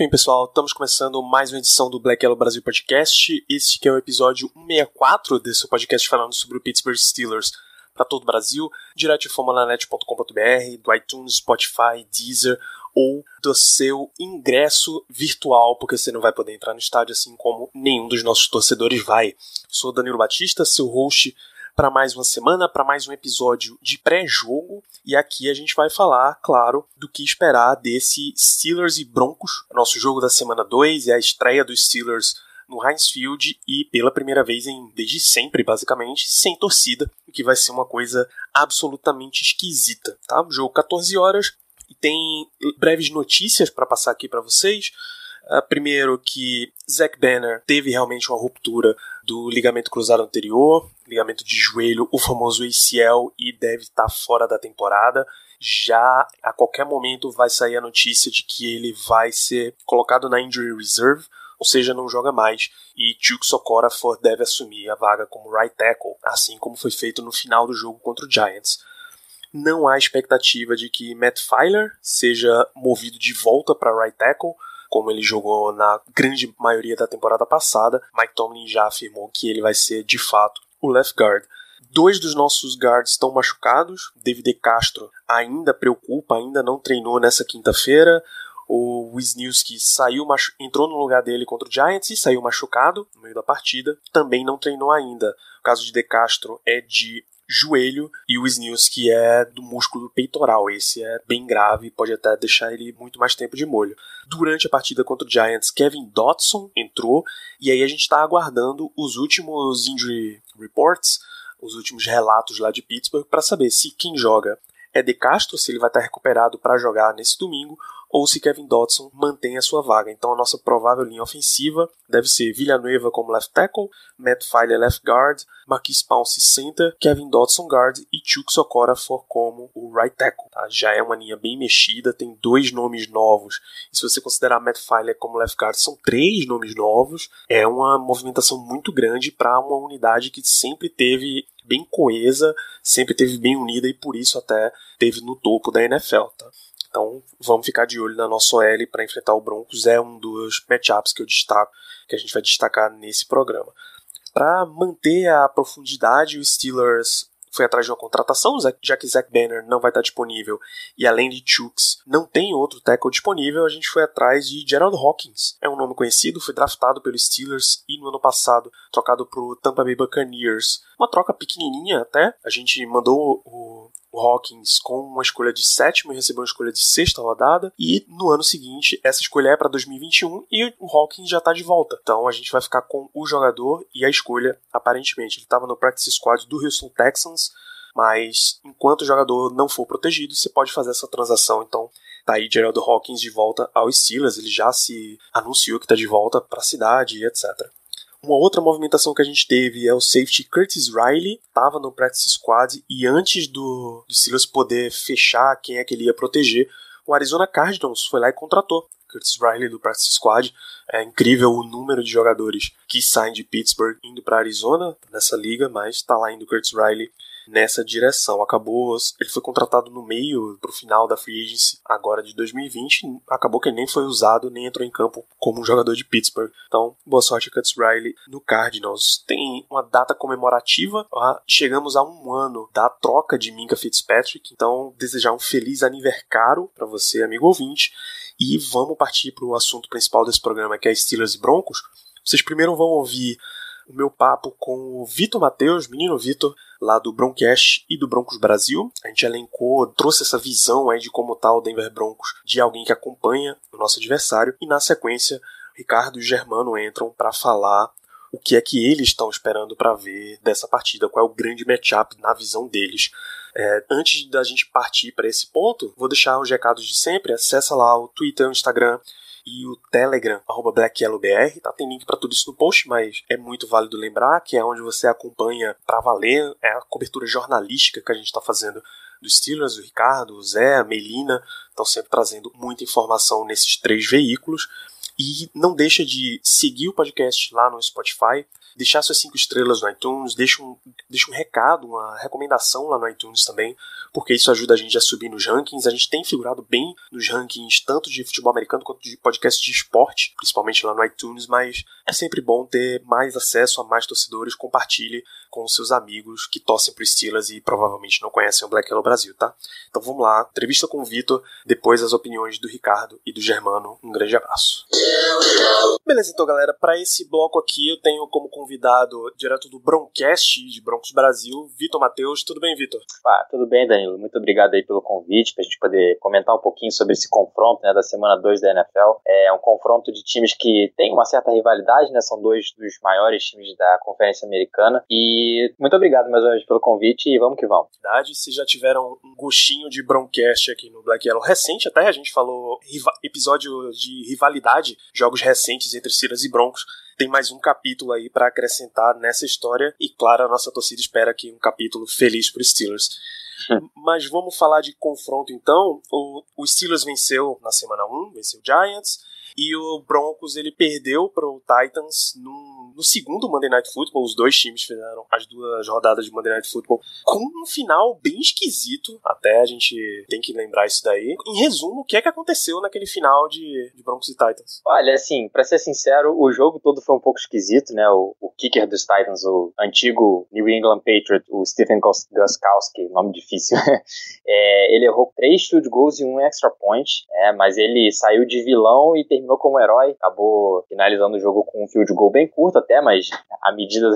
bem, pessoal, estamos começando mais uma edição do Black Yellow Brasil Podcast. Este é o episódio 164 desse podcast falando sobre o Pittsburgh Steelers para todo o Brasil, direto de formulanet.com.br, do iTunes, Spotify, Deezer ou do seu ingresso virtual, porque você não vai poder entrar no estádio assim como nenhum dos nossos torcedores vai. Sou Danilo Batista, seu host para mais uma semana, para mais um episódio de pré-jogo. E aqui a gente vai falar, claro, do que esperar desse Steelers e Broncos, nosso jogo da semana 2 é a estreia dos Steelers no Heinz Field e pela primeira vez em desde sempre, basicamente, sem torcida, o que vai ser uma coisa absolutamente esquisita, tá? Jogo 14 horas e tem breves notícias para passar aqui para vocês. Uh, primeiro que Zack Banner teve realmente uma ruptura do ligamento cruzado anterior, ligamento de joelho, o famoso ACL, e deve estar fora da temporada. Já a qualquer momento vai sair a notícia de que ele vai ser colocado na injury reserve, ou seja, não joga mais, e Chuck Sokorafor deve assumir a vaga como right tackle, assim como foi feito no final do jogo contra o Giants. Não há expectativa de que Matt Filer seja movido de volta para right tackle, como ele jogou na grande maioria da temporada passada. Mike Tomlin já afirmou que ele vai ser de fato o left guard. Dois dos nossos guards estão machucados. David Castro ainda preocupa, ainda não treinou nessa quinta-feira. O Wisniewski saiu, entrou no lugar dele contra o Giants e saiu machucado no meio da partida. Também não treinou ainda. O caso de De Castro é de joelho e o Wisniewski é do músculo peitoral. Esse é bem grave, pode até deixar ele muito mais tempo de molho. Durante a partida contra o Giants, Kevin Dotson entrou e aí a gente está aguardando os últimos injury reports, os últimos relatos lá de Pittsburgh para saber se quem joga é De Castro, se ele vai estar recuperado para jogar nesse domingo, ou se Kevin Dodson mantém a sua vaga. Então a nossa provável linha ofensiva deve ser Villanueva como left tackle, Matt Filer left guard, Marquis Pounce center, Kevin Dodson guard e Chuck Sokorafor como o right tackle. Tá? Já é uma linha bem mexida, tem dois nomes novos. E se você considerar Matt Filer como left guard, são três nomes novos. É uma movimentação muito grande para uma unidade que sempre teve bem coesa, sempre teve bem unida e por isso até teve no topo da NFL, tá? Então vamos ficar de olho na nossa OL para enfrentar o Broncos, é um dos matchups que eu destaco, que a gente vai destacar nesse programa. Para manter a profundidade, o Steelers foi atrás de uma contratação, já que Zach Banner não vai estar disponível e além de Chooks não tem outro tackle disponível, a gente foi atrás de Gerald Hawkins. É um nome conhecido, foi draftado pelos Steelers e no ano passado trocado para o Tampa Bay Buccaneers. Uma troca pequenininha até, a gente mandou o o Hawkins com uma escolha de sétima e recebeu uma escolha de sexta rodada. E no ano seguinte, essa escolha é para 2021 e o Hawkins já está de volta. Então a gente vai ficar com o jogador e a escolha, aparentemente. Ele estava no practice squad do Houston Texans, mas enquanto o jogador não for protegido, você pode fazer essa transação. Então tá aí Gerald Hawkins de volta ao Steelers. Ele já se anunciou que está de volta para a cidade e etc. Uma outra movimentação que a gente teve é o safety Curtis Riley, estava no practice squad e antes do, do Steelers poder fechar quem é que ele ia proteger, o Arizona Cardinals foi lá e contratou Curtis Riley do practice squad. É incrível o número de jogadores que saem de Pittsburgh indo para Arizona nessa liga, mas está lá indo Curtis Riley nessa direção. Acabou, ele foi contratado no meio pro final da free agency agora de 2020, acabou que ele nem foi usado, nem entrou em campo como um jogador de Pittsburgh. Então, boa sorte Cuts Riley no Cardinals. Tem uma data comemorativa, chegamos a um ano da troca de Minka Fitzpatrick, então desejar um feliz aniversário para você, amigo ouvinte. E vamos partir para o assunto principal desse programa, que é Steelers e Broncos. Vocês primeiro vão ouvir o meu papo com o Vitor Matheus, menino Vitor, lá do Broncast e do Broncos Brasil. A gente elencou, trouxe essa visão aí de como tá o Denver Broncos, de alguém que acompanha o nosso adversário. E na sequência, Ricardo e Germano entram para falar o que é que eles estão esperando para ver dessa partida, qual é o grande matchup na visão deles. É, antes da gente partir para esse ponto, vou deixar os recados de sempre. Acessa lá o Twitter, o Instagram e o Telegram, arroba BlackYellowBR, tá? Tem link para tudo isso no post, mas é muito válido lembrar que é onde você acompanha para valer, é a cobertura jornalística que a gente está fazendo dos Steelers, o Ricardo, o Zé, a Melina, estão sempre trazendo muita informação nesses três veículos. E não deixa de seguir o podcast lá no Spotify, deixar suas cinco estrelas no iTunes, deixa um, deixa um recado, uma recomendação lá no iTunes também, porque isso ajuda a gente a subir nos rankings. A gente tem figurado bem nos rankings, tanto de futebol americano quanto de podcast de esporte, principalmente lá no iTunes, mas é sempre bom ter mais acesso a mais torcedores. Compartilhe com seus amigos que torcem pro Steelers e provavelmente não conhecem o Black Yellow Brasil, tá? Então vamos lá, entrevista com o Vitor, depois as opiniões do Ricardo e do Germano. Um grande abraço. Beleza, então galera, para esse bloco aqui eu tenho como convidado direto do Broncast de Broncos Brasil, Vitor Matheus. Tudo bem, Vitor? Ah, tudo bem, Danilo. Muito obrigado aí pelo convite, pra gente poder comentar um pouquinho sobre esse confronto né, da semana 2 da NFL. É um confronto de times que tem uma certa rivalidade, né? São dois dos maiores times da Conferência Americana. E muito obrigado mais uma vez pelo convite e vamos que vamos. Verdade, se já tiveram um gostinho de Broncast aqui no Black Yellow recente, até a gente falou episódio de rivalidade, jogos recentes entre Steelers e Broncos tem mais um capítulo aí para acrescentar nessa história e claro, a nossa torcida espera que um capítulo feliz para Steelers. Mas vamos falar de confronto então. O, o Steelers venceu na semana 1, venceu o Giants e o Broncos ele perdeu para o Titans no, no segundo Monday Night Football. Os dois times fizeram as duas rodadas de Monday Night Football com um final bem esquisito. Até a gente tem que lembrar isso daí. Em resumo, o que é que aconteceu naquele final de, de Broncos e Titans? Olha, assim, para ser sincero, o jogo todo foi um pouco esquisito, né? O, o kicker dos Titans, o antigo New England Patriot, o Stephen Guskowski, nome difícil, é, ele errou três field goals e um extra point, é, mas ele saiu de vilão e terminou como herói, acabou finalizando o jogo com um field goal bem curto até, mas a medida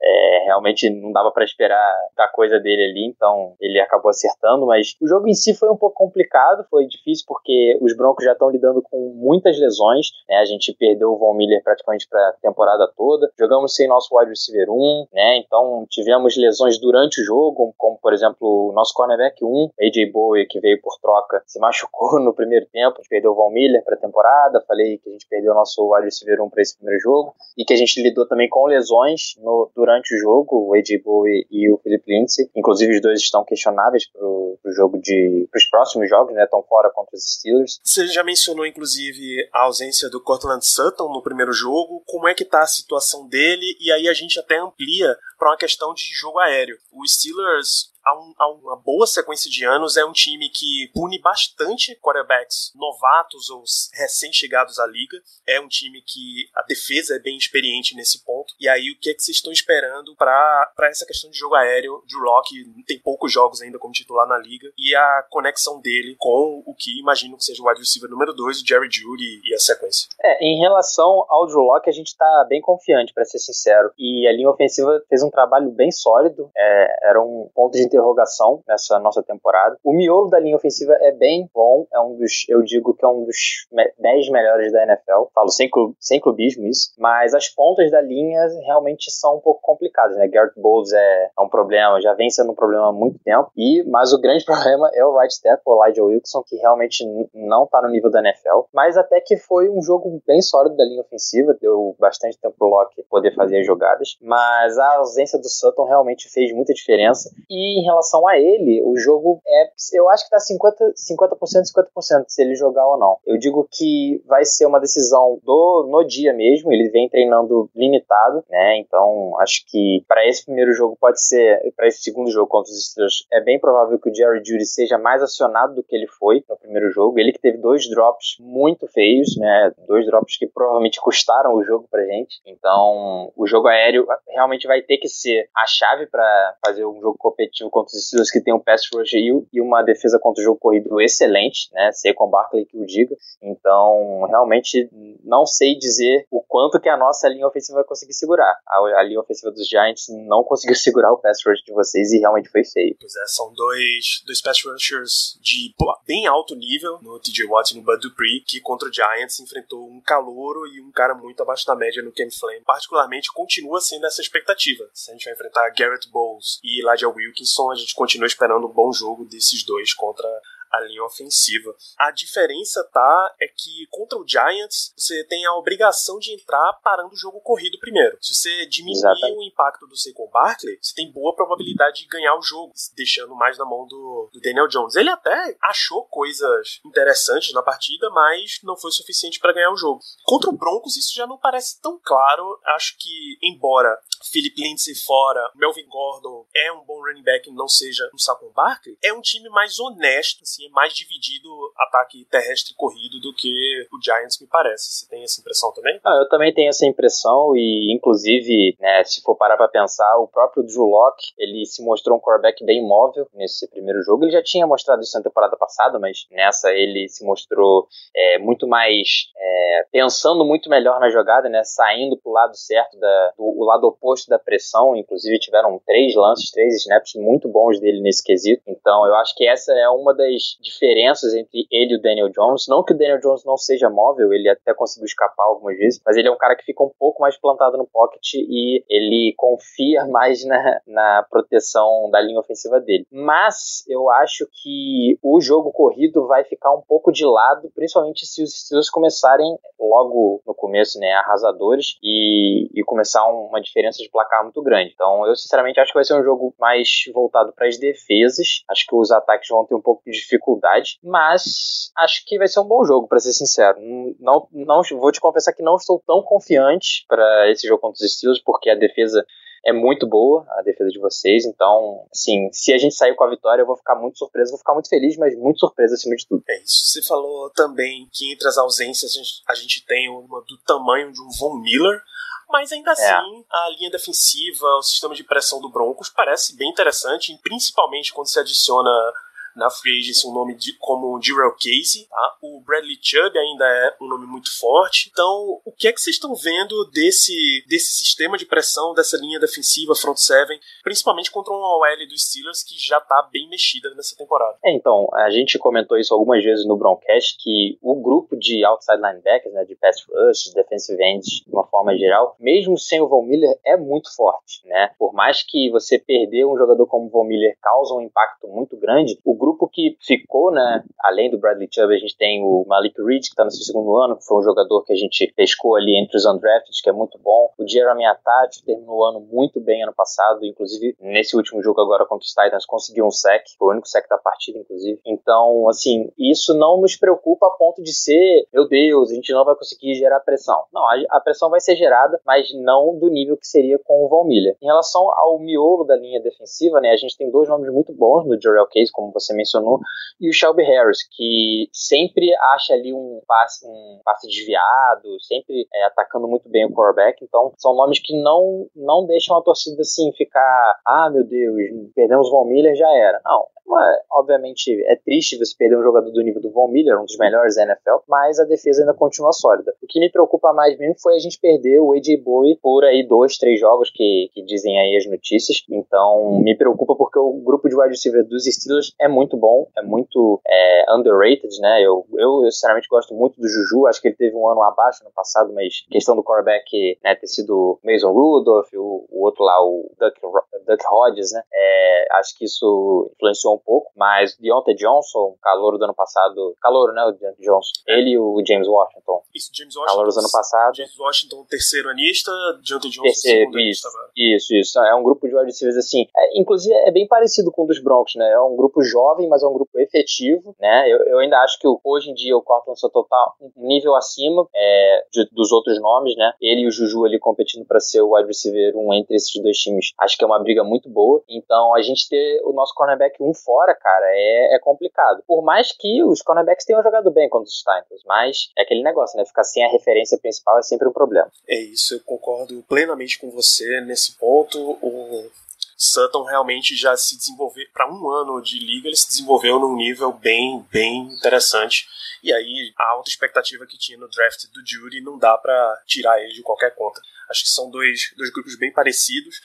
é, realmente não dava para esperar da coisa dele ali, então ele acabou acertando, mas o jogo em si foi um pouco complicado, foi difícil porque os Broncos já estão lidando com muitas lesões, né? A gente perdeu o Von Miller praticamente para a temporada toda, jogamos sem nosso wide receiver 1, né? Então tivemos lesões durante o jogo, como por exemplo o nosso cornerback 1, AJ Bowie, que veio por troca, se machucou no primeiro tempo, a gente perdeu o Von Miller para a temporada, falei que a gente perdeu o nosso wide receiver 1 para esse primeiro jogo e que a gente lidou também com lesões no, durante o jogo, o AJ Bowie e o Philip Lindsay. Inclusive, os dois estão questionáveis para o jogo de. para os próximos jogos, né? Estão fora contra os Steelers. Você já mencionou, inclusive, a ausência do Cortland Sutton no primeiro jogo. Como é que está a situação dele? E aí a gente até amplia para uma questão de jogo aéreo. O Steelers há, um, há, uma boa sequência de anos, é um time que pune bastante quarterbacks novatos ou recém-chegados à liga. É um time que a defesa é bem experiente nesse ponto. E aí, o que é que vocês estão esperando para essa questão de jogo aéreo? Drew Locke tem poucos jogos ainda como titular na liga. E a conexão dele com o que imagino que seja o wide receiver número 2, o Jerry Judy e a sequência. É, em relação ao Drew Locke, a gente está bem confiante, para ser sincero. E a linha ofensiva fez um trabalho bem sólido. É, era um ponto de interrogação nessa nossa temporada. O miolo da linha ofensiva é bem bom, é um dos, eu digo que é um dos 10 melhores da NFL. Falo sem, sem clubismo isso, mas as pontas da linha realmente são um pouco complicadas, né? Garrett Bowles é, é um problema, já vem sendo um problema há muito tempo. E mas o grande problema é o right step, o Elijah Wilson, que realmente não tá no nível da NFL, mas até que foi um jogo bem sólido da linha ofensiva, deu bastante tempo pro Locke poder fazer as jogadas, mas a ausência do Sutton realmente fez muita diferença. E em relação a ele, o jogo é. Eu acho que tá 50%, 50%, 50% se ele jogar ou não. Eu digo que vai ser uma decisão do no dia mesmo. Ele vem treinando limitado, né? Então acho que para esse primeiro jogo pode ser. para esse segundo jogo contra os Steelers, é bem provável que o Jerry Judy seja mais acionado do que ele foi no primeiro jogo. Ele que teve dois drops muito feios, né? Dois drops que provavelmente custaram o jogo pra gente. Então o jogo aéreo realmente vai ter que ser a chave para fazer um jogo competitivo contra os Steelers que tem um pass rush e uma defesa contra o jogo corrido excelente, né? Sei com Barkley que o diga. Então, realmente não sei dizer o quanto que a nossa linha ofensiva vai conseguir segurar. A, a linha ofensiva dos Giants não conseguiu segurar o pass rush de vocês e realmente foi feio. Pois é, são dois, dois pass rushers de bem alto nível, no TJ Watt e no Bud Dupree, que contra o Giants enfrentou um calouro e um cara muito abaixo da média no Ken Flame. Particularmente, continua sendo essa expectativa. Se a gente vai enfrentar Garrett Bowles e Elijah Wilkinson, a gente continua esperando um bom jogo desses dois contra a linha ofensiva. A diferença tá é que contra o Giants você tem a obrigação de entrar parando o jogo corrido primeiro. Se você diminuir Exatamente. o impacto do Saquon Barkley, você tem boa probabilidade de ganhar o jogo, deixando mais na mão do, do Daniel Jones. Ele até achou coisas interessantes na partida, mas não foi suficiente para ganhar o jogo. Contra o Broncos isso já não parece tão claro. Acho que embora Philip Lindsay fora, Melvin Gordon é um bom running back, não seja um Saquon Barkley, é um time mais honesto, assim, é mais dividido ataque terrestre corrido do que o Giants me parece. Você tem essa impressão também? Ah, eu também tenho essa impressão e, inclusive, né, se for parar para pensar, o próprio Drew Locke, ele se mostrou um quarterback bem móvel nesse primeiro jogo. Ele já tinha mostrado isso na temporada passada, mas nessa ele se mostrou é, muito mais é, pensando muito melhor na jogada, né, saindo pro lado certo da, do lado oposto da pressão. Inclusive tiveram três lances, três snaps muito bons dele nesse quesito. Então eu acho que essa é uma das diferenças entre ele e o Daniel Jones. Não que o Daniel Jones não seja móvel, ele até conseguiu escapar algumas vezes, mas ele é um cara que fica um pouco mais plantado no pocket e ele confia mais na, na proteção da linha ofensiva dele. Mas eu acho que o jogo corrido vai ficar um pouco de lado, principalmente se os Steelers começarem logo no começo, né, arrasadores e, e começar uma diferença de placar muito grande. Então, eu sinceramente acho que vai ser um jogo mais voltado para as defesas. Acho que os ataques vão ter um pouco de dificuldade, mas acho que vai ser um bom jogo, para ser sincero. Não, não vou te confessar que não estou tão confiante para esse jogo contra os Steelers, porque a defesa é muito boa, a defesa de vocês. Então, assim, se a gente sair com a vitória, eu vou ficar muito surpreso, vou ficar muito feliz, mas muito surpreso acima de tudo. É isso. Você falou também que entre as ausências a gente, a gente tem uma do tamanho de um Von Miller. Mas ainda é. assim, a linha defensiva, o sistema de pressão do Broncos parece bem interessante, principalmente quando se adiciona na free agency um nome de, como Jarrell Casey, tá? O Bradley Chubb ainda é um nome muito forte. Então, o que é que vocês estão vendo desse, desse sistema de pressão, dessa linha defensiva front seven, principalmente contra uma OL dos Steelers que já tá bem mexida nessa temporada? É, então, a gente comentou isso algumas vezes no Broncast que o grupo de outside linebackers, né, de pass rush, defensive ends, de uma forma geral, mesmo sem o Von Miller, é muito forte, né? Por mais que você perder um jogador como o Von Miller causa um impacto muito grande, o grupo que ficou, né, além do Bradley Chubb, a gente tem o Malik Reed, que está no seu segundo ano, que foi um jogador que a gente pescou ali entre os undrafted, que é muito bom. O Jeremy Atati terminou o ano muito bem ano passado, inclusive nesse último jogo agora contra os Titans conseguiu um sec, foi o único sec da partida, inclusive. Então, assim, isso não nos preocupa a ponto de ser, meu Deus, a gente não vai conseguir gerar pressão. Não, a, pressão vai ser gerada, mas não do nível que seria com o Miller. Em relação ao miolo da linha defensiva, né, a gente tem dois nomes muito bons no Jarrell Case, como você você mencionou, e o Shelby Harris, que sempre acha ali um passe, um passe desviado, sempre é, atacando muito bem o quarterback. Então, são nomes que não, não deixam a torcida assim ficar, ah, meu Deus, perdemos o Von Miller, já era. Não, obviamente é triste você perder um jogador do nível do Von Miller, um dos melhores da NFL, mas a defesa ainda continua sólida. O que me preocupa mais mesmo foi a gente perder o AJ Bowie por aí dois, três jogos que, que dizem aí as notícias. Então me preocupa porque o grupo de wide receiver dos Steelers é muito bom, é muito é, underrated, né? Eu, eu, eu, sinceramente gosto muito do Juju, acho que ele teve um ano abaixo no passado, mas questão do quarterback né, ter sido Mason Rudolph, o, o outro lá, o Duck, Duck Hodges, né? É, acho que isso influenciou um pouco, mas Deontay Johnson, calor do ano passado, calor, né, o Deontay Johnson, ele e o James Washington. Isso, James Washington. Calor do ano passado. James Washington, terceiro anista, Deontay Johnson, terceiro, segundo isso, anista. Isso, isso, é um grupo de wide receivers assim, é, inclusive é bem parecido com o dos Broncos, né, é um grupo jovem, mas é um grupo efetivo, né, eu, eu ainda acho que hoje em dia o Cortland só total um nível acima é, de, dos outros nomes, né, ele e o Juju ali competindo para ser o wide receiver um entre esses dois times, acho que é uma briga muito boa, então a gente ter o nosso cornerback um fora, cara, é, é complicado. Por mais que os cornerbacks tenham jogado bem contra os Titans, mas é aquele negócio, né? Ficar sem a referência principal é sempre um problema. É isso, eu concordo plenamente com você nesse ponto. O Sutton realmente já se desenvolveu para um ano de liga, ele se desenvolveu num nível bem, bem interessante. E aí a alta expectativa que tinha no draft do Judy não dá para tirar ele de qualquer conta. Acho que são dois, dois grupos bem parecidos.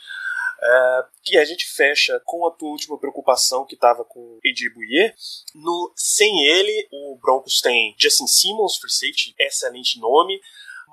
Uh, e a gente fecha com a tua última preocupação que estava com o AJ Bouye. No, sem ele, o Broncos tem Justin Simmons, free safety, excelente nome.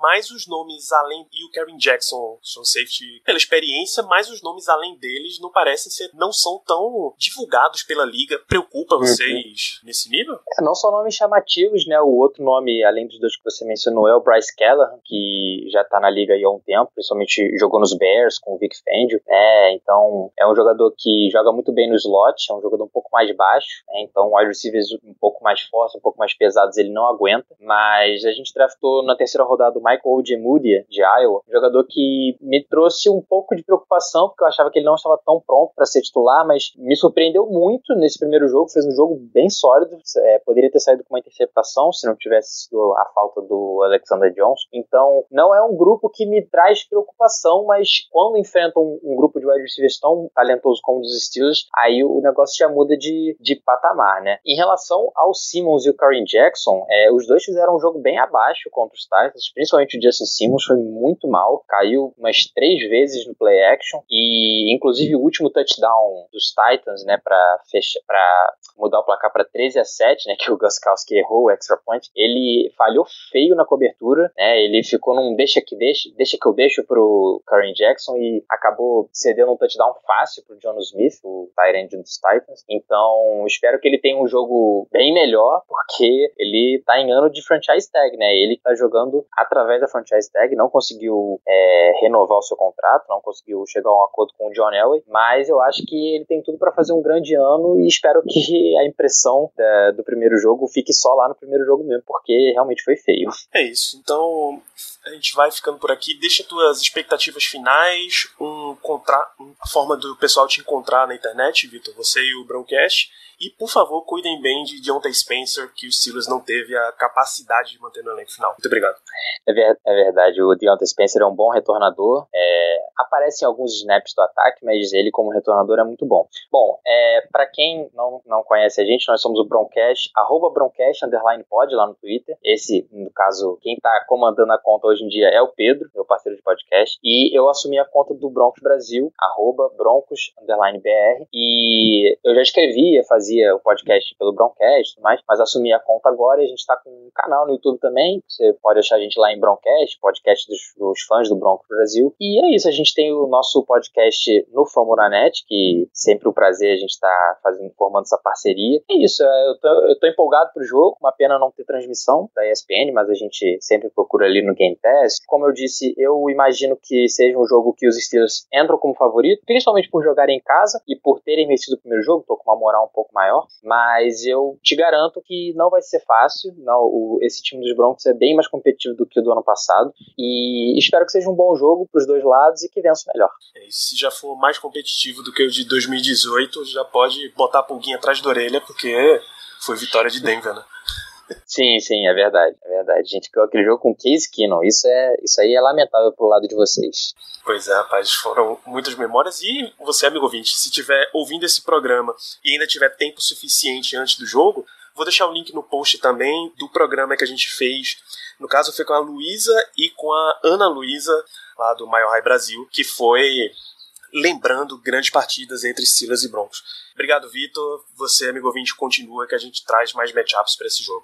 Mas os nomes além. E o Karen Jackson, Sean Safety, pela experiência, mas os nomes além deles não parecem ser. não são tão divulgados pela liga. Preocupa uhum. vocês uhum. nesse nível? É, não só nomes chamativos, né? O outro nome, além dos dois que você mencionou, é o Bryce Keller, que já tá na liga aí há um tempo, principalmente jogou nos Bears com o Vic Fangio, né? Então é um jogador que joga muito bem no slot, é um jogador um pouco mais baixo, né? Então wide receivers um pouco mais fortes, um pouco mais pesados ele não aguenta, mas a gente draftou na terceira rodada Michael Ojemudia, de Iowa, um jogador que me trouxe um pouco de preocupação, porque eu achava que ele não estava tão pronto para ser titular, mas me surpreendeu muito nesse primeiro jogo, fez um jogo bem sólido, é, poderia ter saído com uma interceptação se não tivesse sido a falta do Alexander Johnson. Então, não é um grupo que me traz preocupação, mas quando enfrentam um, um grupo de wide receivers tão talentoso como o dos Steelers, aí o negócio já muda de, de patamar, né? Em relação ao Simmons e o Karen Jackson, é, os dois fizeram um jogo bem abaixo contra os Titans, principalmente o Justin Simmons foi muito mal, caiu umas três vezes no play action e inclusive o último touchdown dos Titans, né, para fechar, para mudar o placar para 13 a 7, né, que o Guskowski errou o extra point, ele falhou feio na cobertura, né? Ele ficou num deixa que deixa, deixa que eu deixo pro Karen Jackson e acabou cedendo um touchdown fácil pro John Smith, o Tyrant dos Titans. Então, espero que ele tenha um jogo bem melhor, porque ele tá em ano de franchise tag, né? Ele tá jogando através da franchise tag, não conseguiu é, renovar o seu contrato, não conseguiu chegar a um acordo com o John Elway, mas eu acho que ele tem tudo para fazer um grande ano e espero que a impressão da, do primeiro jogo fique só lá no primeiro jogo mesmo, porque realmente foi feio. É isso. Então, a gente vai ficando por aqui. Deixa tuas expectativas finais, um contra... a forma do pessoal te encontrar na internet, Vitor, você e o Broncast. E, por favor, cuidem bem de Deontay Spencer, que o Steelers não teve a capacidade de manter no elenco final. Muito obrigado. É, ver, é verdade, o Deontay Spencer é um bom retornador. É, aparece em alguns snaps do ataque, mas ele, como retornador, é muito bom. Bom, é, para quem não, não conhece a gente, nós somos o Broncast, arroba Broncast, underline pod, lá no Twitter. Esse, no caso, quem tá comandando a conta hoje em dia é o Pedro, meu parceiro de podcast. E eu assumi a conta do Broncos Brasil, arroba Broncos, underline BR. E eu já escrevia, fazia o podcast pelo Broncast e tudo mais, mas assumi a conta agora e a gente está com um canal no YouTube também. Você pode achar a gente lá em Broncast, podcast dos, dos fãs do Bronco Brasil. E é isso, a gente tem o nosso podcast no Famonanet, que sempre o um prazer a gente estar tá fazendo, formando essa parceria. É isso, é, eu tô, eu tô empolgado pro jogo, uma pena não ter transmissão da ESPN, mas a gente sempre procura ali no Game Como eu disse, eu imagino que seja um jogo que os Steelers entram como favorito, principalmente por jogarem em casa e por terem vencido o primeiro jogo, tô com uma moral um pouco maior, mas eu te garanto que não vai ser fácil. Não, o, esse time dos Broncos é bem mais competitivo do que o do ano passado e espero que seja um bom jogo para os dois lados e que vença melhor. É, se já for mais competitivo do que o de 2018, já pode botar a pulguinha atrás da orelha, porque foi vitória de Denver, né? Sim, sim, é verdade, é verdade. Gente ganhou aquele jogo com Case Keenum. Isso, é, isso aí é lamentável pro lado de vocês. Pois é, rapaz, foram muitas memórias. E você, amigo ouvinte, se tiver ouvindo esse programa e ainda tiver tempo suficiente antes do jogo, vou deixar o link no post também do programa que a gente fez. No caso, foi com a Luísa e com a Ana Luísa, lá do Maior High Brasil, que foi lembrando grandes partidas entre Silas e Broncos. Obrigado, Vitor. Você, amigo ouvinte, continua que a gente traz mais matchups para esse jogo.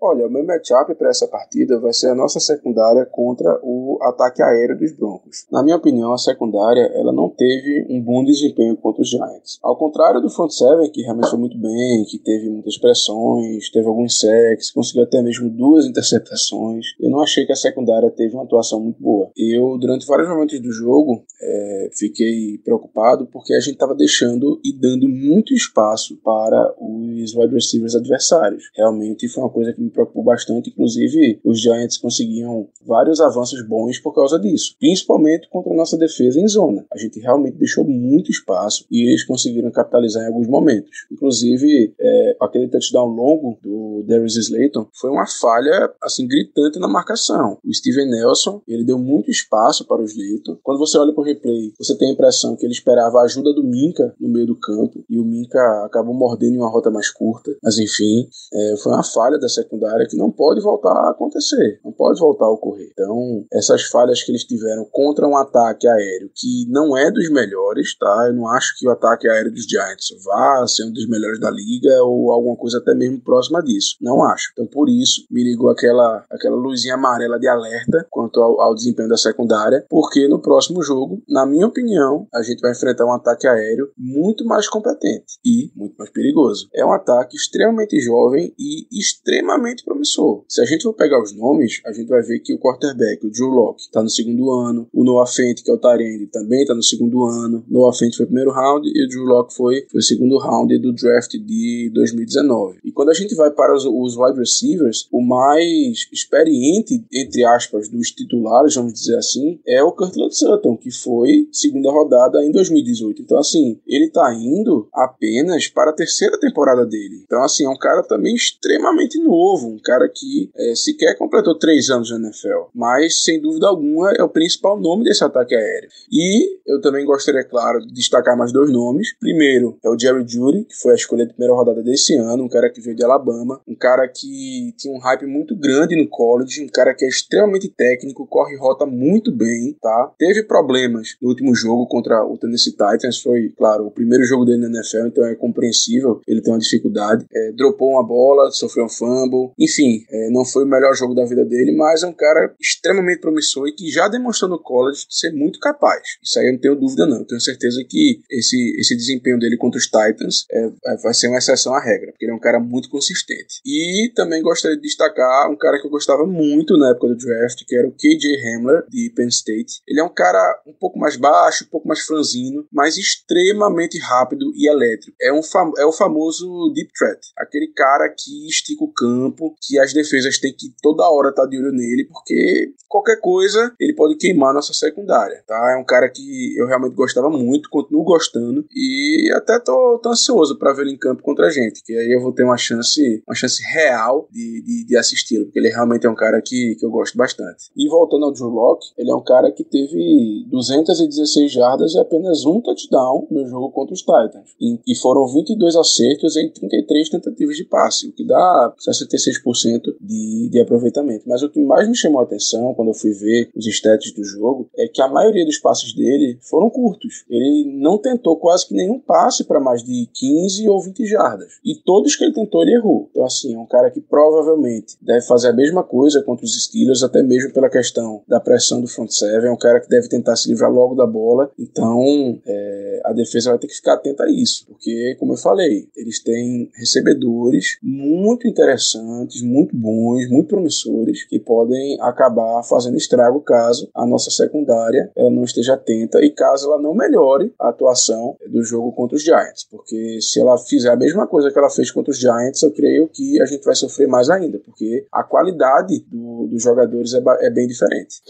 Olha, o meu matchup para essa partida vai ser a nossa secundária contra o ataque aéreo dos Broncos. Na minha opinião, a secundária ela não teve um bom desempenho contra os Giants. Ao contrário do front seven, que realmente foi muito bem, que teve muitas pressões, teve alguns sacks, conseguiu até mesmo duas interceptações, eu não achei que a secundária teve uma atuação muito boa. Eu, durante vários momentos do jogo, é, fiquei preocupado porque a gente estava deixando e dando muito espaço para os wide receivers adversários. Realmente foi uma coisa que me preocupou bastante, inclusive os Giants conseguiam vários avanços bons por causa disso, principalmente contra a nossa defesa em zona. A gente realmente deixou muito espaço e eles conseguiram capitalizar em alguns momentos. Inclusive, é, aquele touchdown longo do Darius Slayton foi uma falha assim gritante na marcação. O Steven Nelson ele deu muito espaço para o Slayton. Quando você olha para o replay, você tem a impressão que ele esperava a ajuda do Minka no meio do do campo e o Minka acabou mordendo em uma rota mais curta. Mas enfim, é, foi uma falha da secundária que não pode voltar a acontecer, não pode voltar a ocorrer. Então, essas falhas que eles tiveram contra um ataque aéreo que não é dos melhores, tá? Eu não acho que o ataque aéreo dos Giants vá ser um dos melhores da liga ou alguma coisa até mesmo próxima disso. Não acho. Então, por isso, me ligou aquela, aquela luzinha amarela de alerta quanto ao, ao desempenho da secundária, porque no próximo jogo, na minha opinião, a gente vai enfrentar um ataque aéreo muito mais competente e muito mais perigoso. É um ataque extremamente jovem e extremamente promissor. Se a gente for pegar os nomes, a gente vai ver que o quarterback, o Drew Locke, está no segundo ano, o Noah Fent, que é o Tyrande, também está no segundo ano, Noah Fent foi o primeiro round e o Drew Locke foi, foi o segundo round do draft de 2019. E quando a gente vai para os, os wide receivers, o mais experiente, entre aspas, dos titulares, vamos dizer assim, é o Curtland Sutton, que foi segunda rodada em 2018. Então, assim, ele está indo apenas para a terceira temporada dele. Então, assim, é um cara também extremamente novo, um cara que é, sequer completou três anos na NFL, mas sem dúvida alguma é o principal nome desse ataque aéreo. E eu também gostaria, claro, de destacar mais dois nomes. Primeiro é o Jerry Judy, que foi a escolha da primeira rodada desse ano, um cara que veio de Alabama, um cara que tinha um hype muito grande no college, um cara que é extremamente técnico, corre rota muito bem, tá? Teve problemas no último jogo contra o Tennessee Titans, foi, claro, o primeiro jogo dele na NFL, então é compreensível ele tem uma dificuldade. É, dropou uma bola, sofreu um fumble, enfim, é, não foi o melhor jogo da vida dele, mas é um cara extremamente promissor e que já demonstrou no college ser muito capaz. Isso aí eu não tenho dúvida, não. Eu tenho certeza que esse, esse desempenho dele contra os Titans é, é, vai ser uma exceção à regra, porque ele é um cara muito consistente. E também gostaria de destacar um cara que eu gostava muito na época do draft, que era o KJ Hamler, de Penn State. Ele é um cara um pouco mais baixo, um pouco mais franzino, mas extremamente rápido e elétrico. É, um é o famoso deep threat, aquele cara que estica o campo, que as defesas têm que toda hora estar tá de olho nele, porque qualquer coisa ele pode queimar nossa secundária, tá? É um cara que eu realmente gostava muito, continuo gostando e até tô, tô ansioso para ele em campo contra a gente, que aí eu vou ter uma chance, uma chance real de, de, de assisti-lo, porque ele realmente é um cara que, que eu gosto bastante. E voltando ao Drew Locke, ele é um cara que teve 216 jardas e apenas um touchdown no jogo contra os Titans. E foram 22 acertos em 33 tentativas de passe, o que dá 66% de, de aproveitamento. Mas o que mais me chamou a atenção quando eu fui ver os stats do jogo é que a maioria dos passes dele foram curtos. Ele não tentou quase que nenhum passe para mais de 15 ou 20 jardas. E todos que ele tentou, ele errou. Então, assim, é um cara que provavelmente deve fazer a mesma coisa contra os Steelers, até mesmo pela questão da pressão do front seven. É um cara que deve tentar se livrar logo da bola. Então, é, a defesa vai ter que ficar atenta a isso. Porque, como eu falei, eles têm recebedores muito interessantes, muito bons, muito promissores, que podem acabar fazendo estrago caso a nossa secundária ela não esteja atenta e caso ela não melhore a atuação do jogo contra os Giants. Porque se ela fizer a mesma coisa que ela fez contra os Giants, eu creio que a gente vai sofrer mais ainda, porque a qualidade do, dos jogadores é, é bem diferente.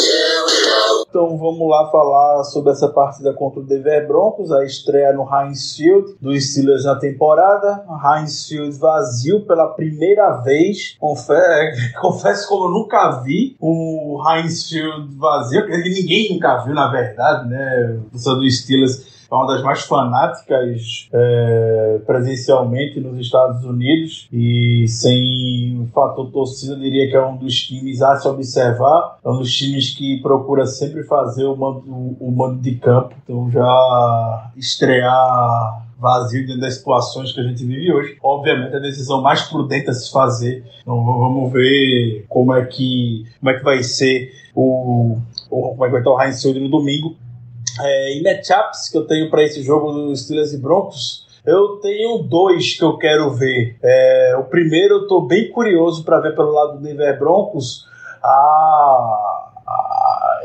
Então vamos lá falar sobre essa partida contra o Denver Broncos, estreia no Heinz Field dos Steelers na temporada. Heinz Field vazio pela primeira vez. Confesso, confesso como eu nunca vi o Heinz Field vazio, que ninguém nunca viu, na verdade, né? O dos Steelers é uma das mais fanáticas é, presencialmente nos Estados Unidos e sem o fator torcida, diria que é um dos times a se observar, é um dos times que procura sempre fazer o mando, o mando de campo, então já estrear vazio dentro das situações que a gente vive hoje. Obviamente, a decisão mais prudente a se fazer. Então, vamos ver como é que, como é que vai ser o, o como é que vai estar o Heinz no domingo. É, e matchups que eu tenho para esse jogo dos Steelers e Broncos, eu tenho dois que eu quero ver. É, o primeiro eu estou bem curioso para ver pelo lado do Denver Broncos a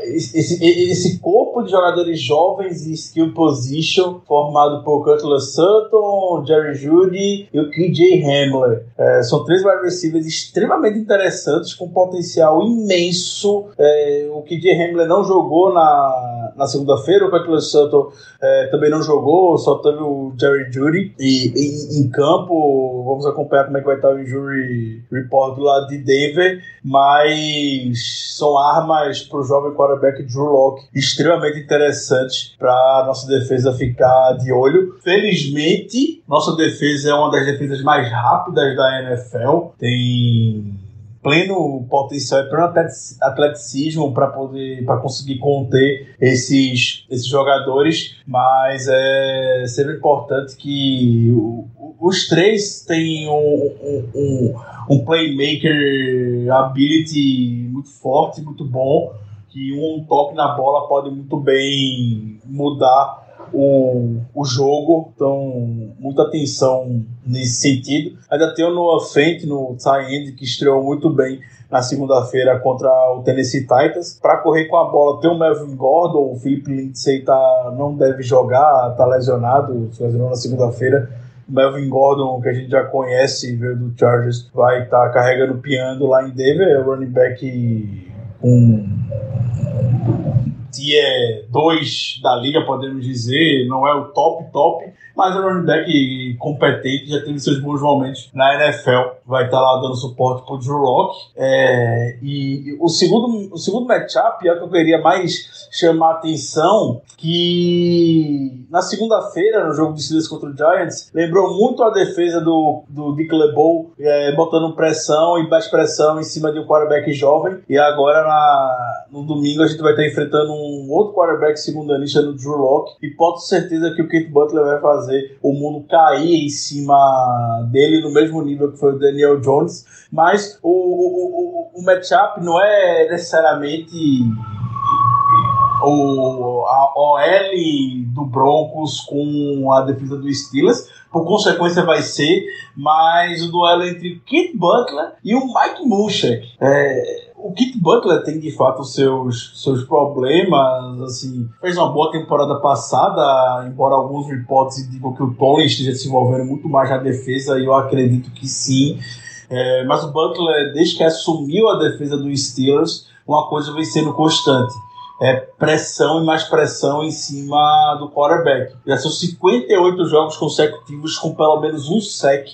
esse, esse corpo de jogadores jovens e skill position formado por Cutler Sutton, Jerry Judy e o KJ Hamler. É, são três wide receivers extremamente interessantes com potencial imenso. É, o KJ Hamler não jogou na, na segunda-feira, o Cutler Sutton é, também não jogou, só teve o Jerry Judy e, e, em campo vamos acompanhar como é que vai estar o injury report do lado de Denver, mas são armas para o jovem quarterback quarterback Drew Locke, extremamente interessante para nossa defesa ficar de olho. Felizmente, nossa defesa é uma das defesas mais rápidas da NFL. Tem pleno potencial, pleno atleticismo para poder para conseguir conter esses, esses jogadores, mas é sempre importante que o, os três tenham um, um, um, playmaker ability muito forte, muito bom, que um toque na bola pode muito bem mudar o, o jogo, então muita atenção nesse sentido. Ainda tem o Noah Fent no tie-end que estreou muito bem na segunda-feira contra o Tennessee Titans. Para correr com a bola tem o Melvin Gordon, o Philip Lindsay tá, não deve jogar, tá lesionado, se lesionou na segunda-feira. Melvin Gordon, que a gente já conhece, veio do Chargers, vai estar tá carregando piano lá em Denver, é running back com tier 2 da liga, podemos dizer, não é o top top, mas é um running back competente, já teve seus bons momentos na NFL, vai estar lá dando suporte pro Drew Locke. É, e o segundo, o segundo matchup é o que eu queria mais chamar a atenção, que na segunda-feira, no jogo de Steelers contra o Giants, lembrou muito a defesa do, do Dick LeBeau, é, botando pressão e baixa pressão em cima de um quarterback jovem, e agora na, no domingo a gente vai estar enfrentando um outro quarterback segundo anista no Drew Locke, e ter certeza que o Kate Butler vai fazer fazer o mundo cair em cima dele no mesmo nível que foi o Daniel Jones, mas o, o, o, matchup não é necessariamente o, a OL do Broncos com a defesa do Steelers, por consequência vai ser, mas o duelo entre Kit Butler e o Mike Munchak. É, o Kit Butler tem de fato seus, seus problemas, assim, fez uma boa temporada passada, embora alguns reportes digam que o Tony esteja se envolvendo muito mais na defesa, e eu acredito que sim. É, mas o Butler, desde que assumiu a defesa dos Steelers, uma coisa vem sendo constante. É pressão e mais pressão em cima do quarterback. Já são 58 jogos consecutivos com pelo menos um sec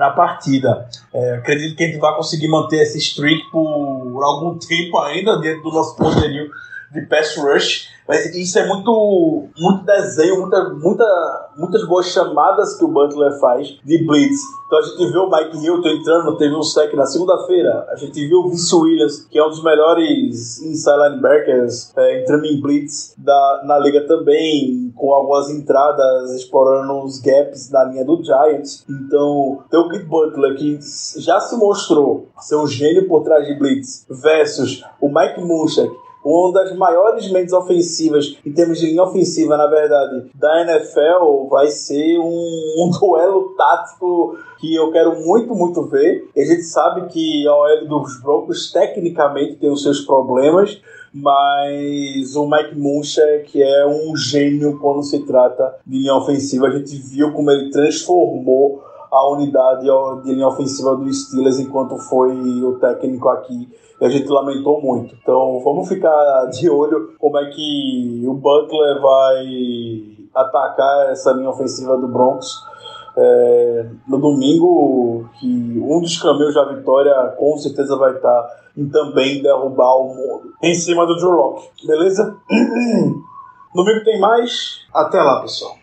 na partida. É, acredito que a gente vai conseguir manter esse streak por algum tempo ainda dentro do nosso poderio de pass rush. Mas isso é muito, muito desenho, muita, muita, muitas boas chamadas que o Butler faz de blitz. Então a gente viu o Mike Hilton entrando, teve um sec na segunda-feira. A gente viu o Vince Williams, que é um dos melhores inside linebackers, é, entrando em blitz da, na liga também, com algumas entradas, explorando os gaps na linha do Giants. Então, tem o Pete Butler, que já se mostrou ser um gênio por trás de blitz, versus o Mike Munchak, uma das maiores mentes ofensivas, em termos de linha ofensiva, na verdade, da NFL, vai ser um, um duelo tático que eu quero muito, muito ver. A gente sabe que a OL dos Broncos, tecnicamente, tem os seus problemas, mas o Mike que é um gênio quando se trata de linha ofensiva. A gente viu como ele transformou a unidade de linha ofensiva do Steelers enquanto foi o técnico aqui e a gente lamentou muito. Então vamos ficar de olho como é que o Butler vai atacar essa linha ofensiva do Broncos. É, no domingo, que um dos caminhos da vitória com certeza vai estar em também derrubar o mundo em cima do Drew beleza? domingo tem mais. Até lá, pessoal.